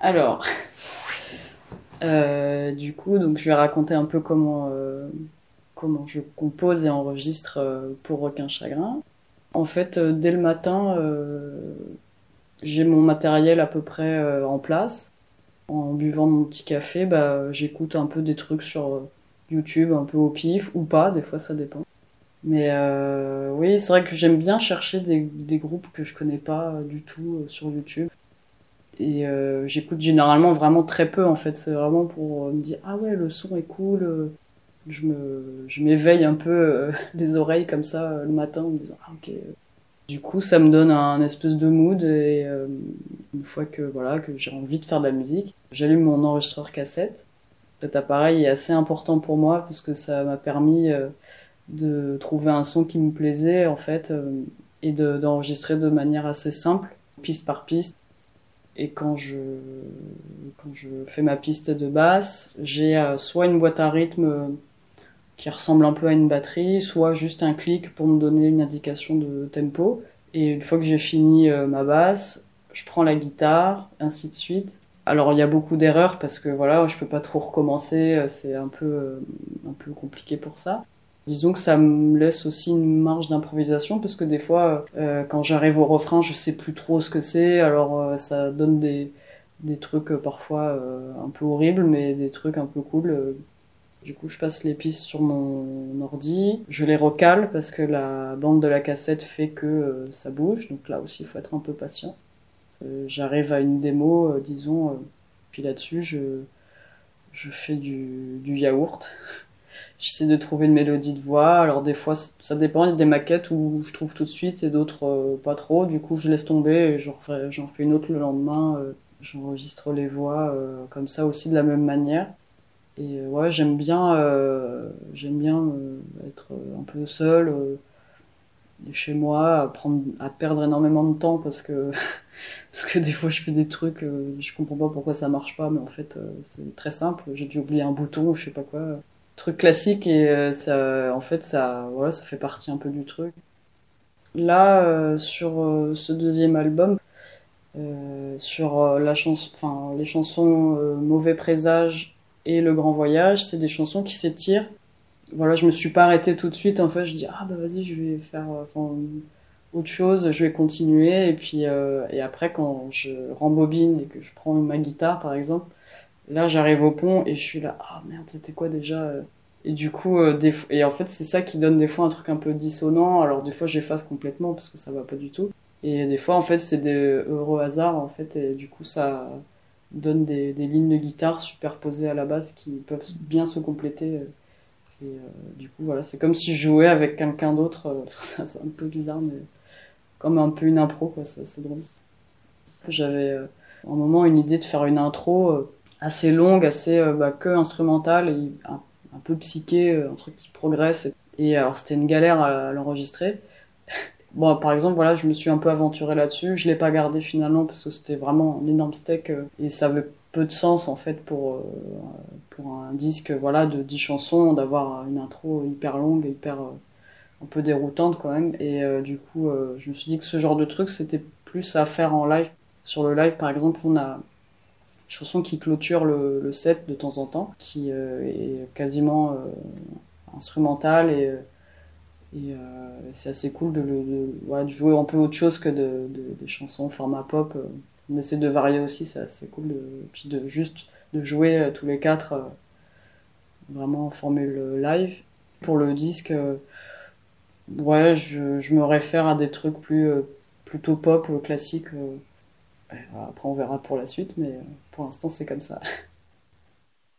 Alors, euh, du coup, donc je vais raconter un peu comment, euh, comment je compose et enregistre euh, pour Requin Chagrin. En fait, dès le matin, j'ai mon matériel à peu près en place. En buvant mon petit café, bah, j'écoute un peu des trucs sur YouTube, un peu au pif, ou pas, des fois ça dépend. Mais oui, c'est vrai que j'aime bien chercher des, des, groupes que je connais pas du tout sur YouTube et euh, j'écoute généralement vraiment très peu en fait. C'est vraiment pour me dire ah ouais le son est cool euh, je me je m'éveille un peu euh, les oreilles comme ça le matin en me disant ah ok. Du coup ça me donne un espèce de mood et une fois que voilà que j'ai envie de faire de la musique j'allume mon enregistreur cassette. Cet appareil est assez important pour moi parce que ça m'a permis de trouver un son qui me plaisait en fait et d'enregistrer de manière assez simple piste par piste et quand je, quand je fais ma piste de basse, j'ai euh, soit une boîte à rythme euh, qui ressemble un peu à une batterie, soit juste un clic pour me donner une indication de tempo. Et une fois que j'ai fini euh, ma basse, je prends la guitare, ainsi de suite. Alors il y a beaucoup d'erreurs parce que voilà, je peux pas trop recommencer, c'est un peu un peu compliqué pour ça. Disons que ça me laisse aussi une marge d'improvisation parce que des fois, euh, quand j'arrive au refrain, je sais plus trop ce que c'est. Alors euh, ça donne des, des trucs euh, parfois un peu horribles, mais des trucs un peu cool. Du coup, je passe les pistes sur mon ordi, je les recale parce que la bande de la cassette fait que ça bouge. Donc là aussi, il faut être un peu patient. J'arrive à une démo, disons, puis là-dessus, je, je fais du, du yaourt. J'essaie de trouver une mélodie de voix. Alors des fois, ça dépend. Il y a des maquettes où je trouve tout de suite et d'autres euh, pas trop. Du coup, je laisse tomber et j'en fais une autre le lendemain. Euh, j'enregistre les voix euh, comme ça aussi de la même manière. Et ouais, j'aime bien, j'aime bien être un peu seul chez moi, à, prendre, à perdre énormément de temps parce que parce que des fois je fais des trucs, je comprends pas pourquoi ça marche pas, mais en fait c'est très simple. J'ai dû oublier un bouton ou je sais pas quoi truc classique et euh, ça, en fait, ça, voilà, ça fait partie un peu du truc. Là, euh, sur euh, ce deuxième album, sur la chanson, enfin, les chansons Mauvais Présage et Le Grand Voyage, c'est des chansons qui s'étirent. Voilà, je me suis pas arrêtée tout de suite. En fait, je dis ah bah vas-y, je vais faire autre chose, je vais continuer. Et puis et après, quand je rembobine et que je prends ma guitare, par exemple, Là, j'arrive au pont et je suis là, ah merde, c'était quoi déjà euh Et du coup, euh, des... et en fait, c'est ça qui donne des fois un truc un peu dissonant. Alors, des fois, j'efface complètement parce que ça va pas du tout. Et des fois, en fait, c'est des heureux hasards, en fait, et du coup, ça donne des, des lignes de guitare superposées à la base qui peuvent bien se compléter. Et euh, du coup, voilà, c'est comme si je jouais avec quelqu'un d'autre. c'est un peu bizarre, mais comme un peu une impro, quoi, c'est drôle. J'avais un moment une idée de faire une intro assez longue, assez euh, bah, que instrumentale un, peu psyché, euh, un truc qui progresse. Et alors c'était une galère à, l'enregistrer. Bon, par exemple, voilà, je me suis un peu aventuré là-dessus. Je l'ai pas gardé finalement parce que c'était vraiment un énorme steak euh, et ça avait peu de sens en fait pour pour un disque voilà de 10 chansons d'avoir une intro hyper longue, hyper un peu déroutante quand même. Et du coup, je me suis dit que ce genre de truc c'était plus à faire en live. Sur le live, par exemple, on a chanson qui clôture le, set de temps en temps, qui euh, est quasiment euh, instrumentale et, euh, et c'est assez cool de, de, jouer un peu autre chose que de, des chansons format pop. On essaie de varier aussi, c'est assez cool. De, puis de juste de jouer tous les quatre vraiment en formule live. Pour le disque, ouais, je, je, me réfère à des trucs plus plutôt pop classiques. Après, on verra pour la suite, mais pour l'instant, c'est comme ça.